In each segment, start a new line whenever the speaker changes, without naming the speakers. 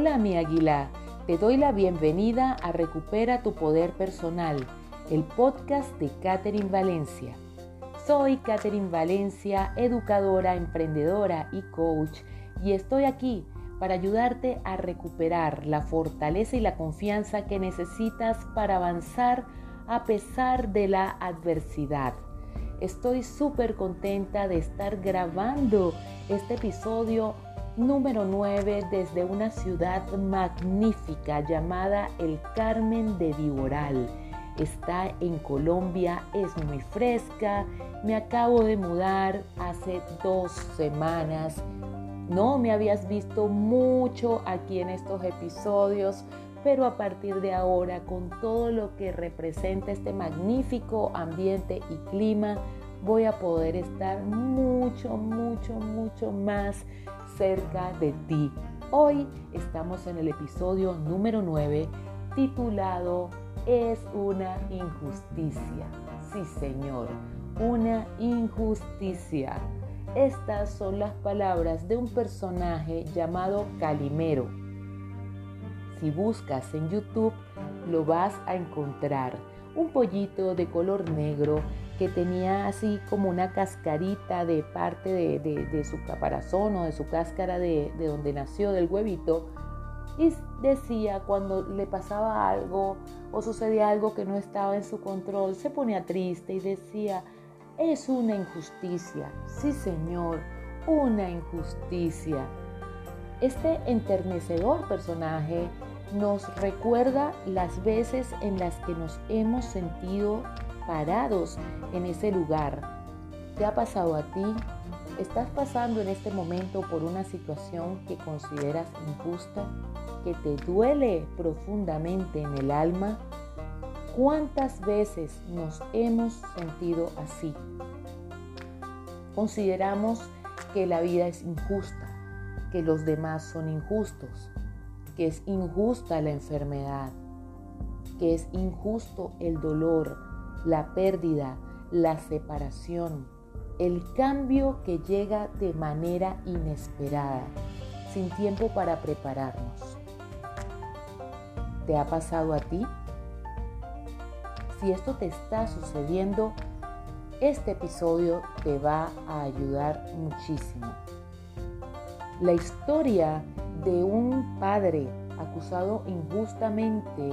Hola mi águila, te doy la bienvenida a Recupera tu Poder Personal, el podcast de Catherine Valencia. Soy Catherine Valencia, educadora, emprendedora y coach, y estoy aquí para ayudarte a recuperar la fortaleza y la confianza que necesitas para avanzar a pesar de la adversidad. Estoy súper contenta de estar grabando este episodio número 9 desde una ciudad magnífica llamada El Carmen de Viboral. Está en Colombia, es muy fresca, me acabo de mudar hace dos semanas. No me habías visto mucho aquí en estos episodios, pero a partir de ahora, con todo lo que representa este magnífico ambiente y clima, voy a poder estar mucho, mucho, mucho más cerca de ti. Hoy estamos en el episodio número 9 titulado Es una injusticia. Sí, Señor, una injusticia. Estas son las palabras de un personaje llamado Calimero. Si buscas en YouTube, lo vas a encontrar. Un pollito de color negro que tenía así como una cascarita de parte de, su caparazón o de su cáscara de, de donde nació, del huevito, y decía cuando le pasaba algo o sucedía algo que no estaba en su control, se ponía triste y decía, es una injusticia, sí señor, una injusticia. Este enternecedor personaje nos recuerda las veces en las que nos hemos sentido parados en ese lugar. ¿Te ha pasado a ti? ¿Estás pasando en este momento por una situación que consideras injusta, que te duele profundamente en el alma? ¿Cuántas veces nos hemos sentido así? Consideramos que la vida es injusta, que los demás son injustos, que es injusta la enfermedad, que es injusto el dolor, la pérdida, la separación, el cambio que llega de manera inesperada, sin tiempo para prepararnos. ¿Te ha pasado a ti? Si esto te está sucediendo, este episodio te va a ayudar muchísimo. La historia de un padre acusado injustamente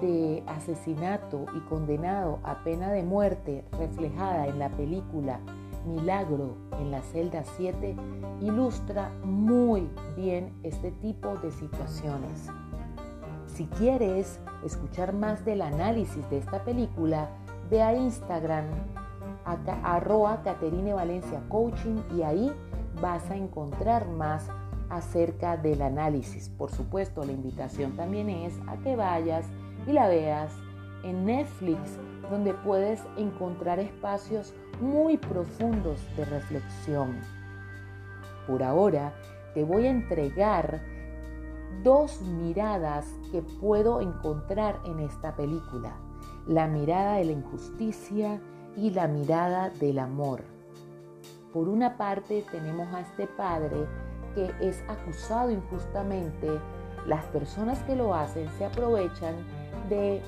de asesinato y condenado a pena de muerte reflejada en la película Milagro en la celda 7 ilustra muy bien este tipo de situaciones. Si quieres escuchar más del análisis de esta película, ve a Instagram arroba Caterine Valencia Coaching y ahí vas a encontrar más acerca del análisis. Por supuesto, la invitación también es a que vayas y la veas en Netflix, donde puedes encontrar espacios muy profundos de reflexión. Por ahora, te voy a entregar dos miradas que puedo encontrar en esta película. La mirada de la injusticia y la mirada del amor. Por una parte tenemos a este padre que es acusado injustamente. Las personas que lo hacen se aprovechan de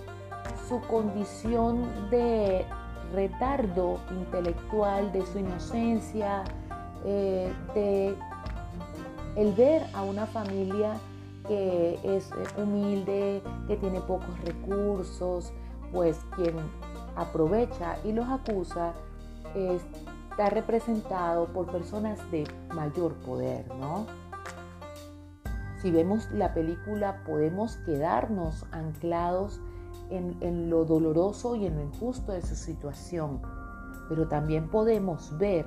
su condición de retardo intelectual, de su inocencia, eh, de el ver a una familia que es humilde, que tiene pocos recursos, pues quien aprovecha y los acusa está representado por personas de mayor poder, ¿no? Si vemos la película podemos quedarnos anclados en, lo doloroso y en lo injusto de su situación, pero también podemos ver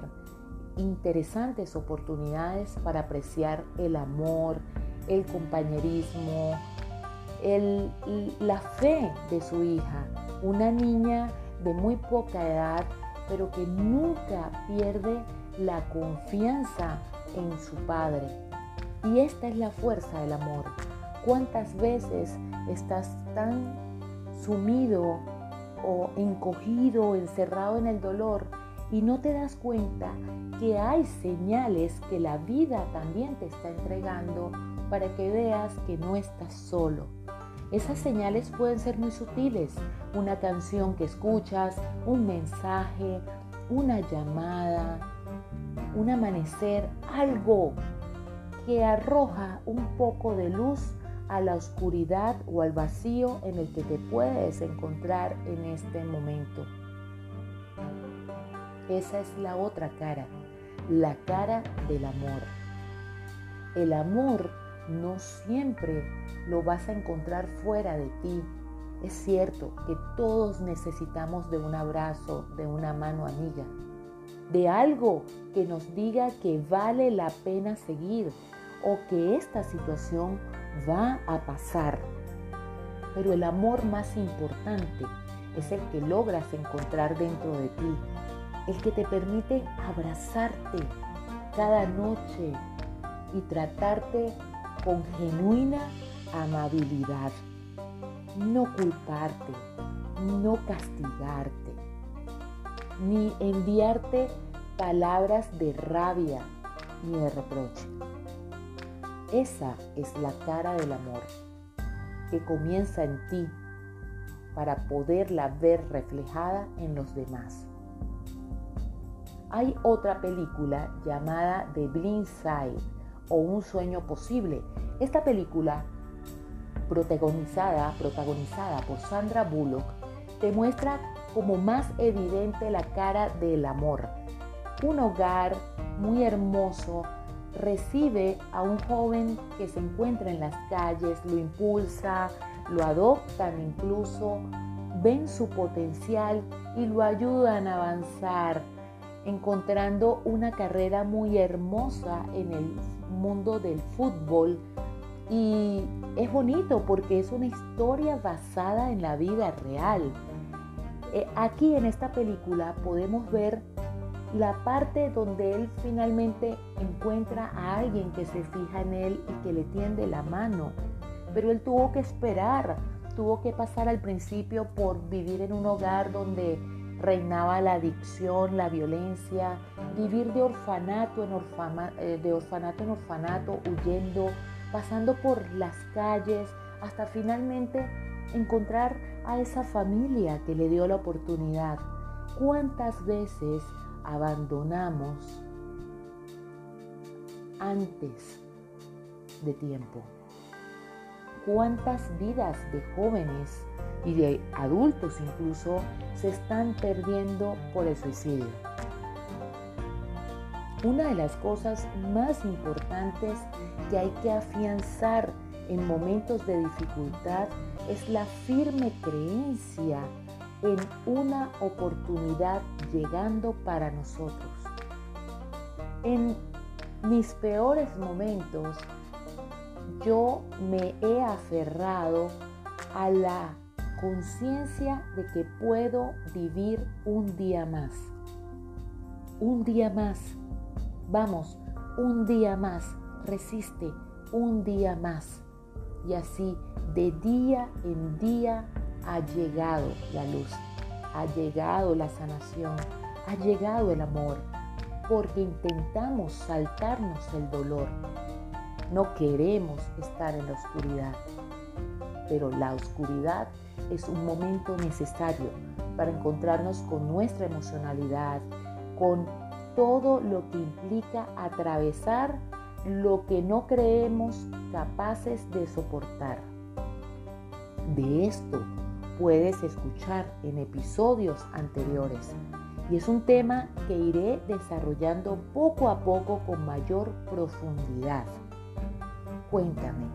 interesantes oportunidades para apreciar el amor, el compañerismo, la fe de su hija, una niña de muy poca edad, pero que nunca pierde la confianza en su padre. Y esta es la fuerza del amor. ¿Cuántas veces estás tan sumido o encogido, encerrado en el dolor y no te das cuenta que hay señales que la vida también te está entregando para que veas que no estás solo. Esas señales pueden ser muy sutiles. Una canción que escuchas, un mensaje, una llamada, un amanecer, algo que arroja un poco de luz a la oscuridad o al vacío en el que te puedes encontrar en este momento. Esa es la otra cara, la cara del amor. El amor no siempre lo vas a encontrar fuera de ti. Es cierto que todos necesitamos de un abrazo, de una mano amiga, de algo que nos diga que vale la pena seguir o que esta situación va a pasar. Pero el amor más importante es el que logras encontrar dentro de ti, el que te permite abrazarte cada noche y tratarte con genuina amabilidad. No culparte, no castigarte, ni enviarte palabras de rabia ni de reproche. Esa es la cara del amor que comienza en ti para poderla ver reflejada en los demás. Hay otra película llamada The Blind Side o Un sueño posible. Esta película, protagonizada, protagonizada por Sandra Bullock, te muestra como más evidente la cara del amor. Un hogar muy hermoso recibe a un joven que se encuentra en las calles, lo impulsa, lo adoptan incluso, ven su potencial y lo ayudan a avanzar, encontrando una carrera muy hermosa en el mundo del fútbol. Y es bonito porque es una historia basada en la vida real. Eh, aquí en esta película podemos ver la parte donde él finalmente encuentra a alguien que se fija en él y que le tiende la mano. Pero él tuvo que esperar, tuvo que pasar al principio por vivir en un hogar donde reinaba la adicción, la violencia, vivir de orfanato en, eh, de orfanato, en orfanato, huyendo, pasando por las calles, hasta finalmente encontrar a esa familia que le dio la oportunidad. ¿Cuántas veces abandonamos antes de tiempo. ¿Cuántas vidas de jóvenes y de adultos incluso se están perdiendo por el suicidio? Una de las cosas más importantes que hay que afianzar en momentos de dificultad es la firme creencia en una oportunidad llegando para nosotros. En mis peores momentos, yo me he aferrado a la conciencia de que puedo vivir un día más. Un día más. Vamos, un día más. Resiste, un día más. Y así, de día en día, ha llegado la luz, ha llegado la sanación, ha llegado el amor, porque intentamos saltarnos el dolor. No queremos estar en la oscuridad, pero la oscuridad es un momento necesario para encontrarnos con nuestra emocionalidad, con todo lo que implica atravesar lo que no creemos capaces de soportar. De esto puedes escuchar en episodios anteriores. Y es un tema que iré desarrollando poco a poco con mayor profundidad. Cuéntame,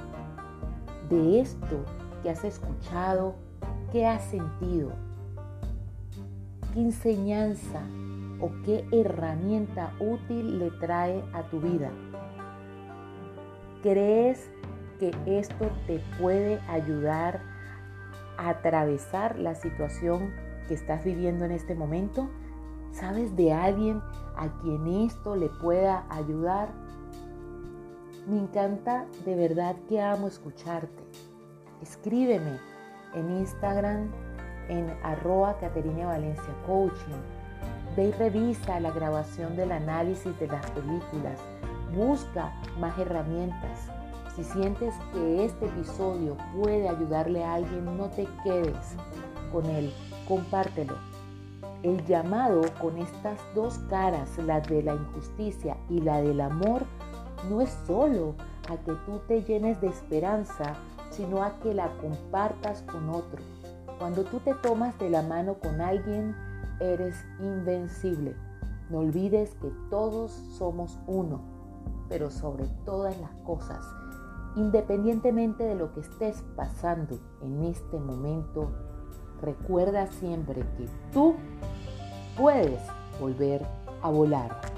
de esto que has escuchado, ¿qué has sentido? ¿Qué enseñanza o qué herramienta útil le trae a tu vida? ¿Crees que esto te puede ayudar atravesar la situación que estás viviendo en este momento? ¿Sabes de alguien a quien esto le pueda ayudar? Me encanta de verdad que amo escucharte. Escríbeme en Instagram en arroba Caterina Valencia Coaching. Ve y revisa la grabación del análisis de las películas. Busca más herramientas. Si sientes que este episodio puede ayudarle a alguien, no te quedes con él, compártelo. El llamado con estas dos caras, la de la injusticia y la del amor, no es solo a que tú te llenes de esperanza, sino a que la compartas con otro. Cuando tú te tomas de la mano con alguien, eres invencible. No olvides que todos somos uno, pero sobre todas las cosas, independientemente de lo que estés pasando en este momento, recuerda siempre que tú puedes volver a volar.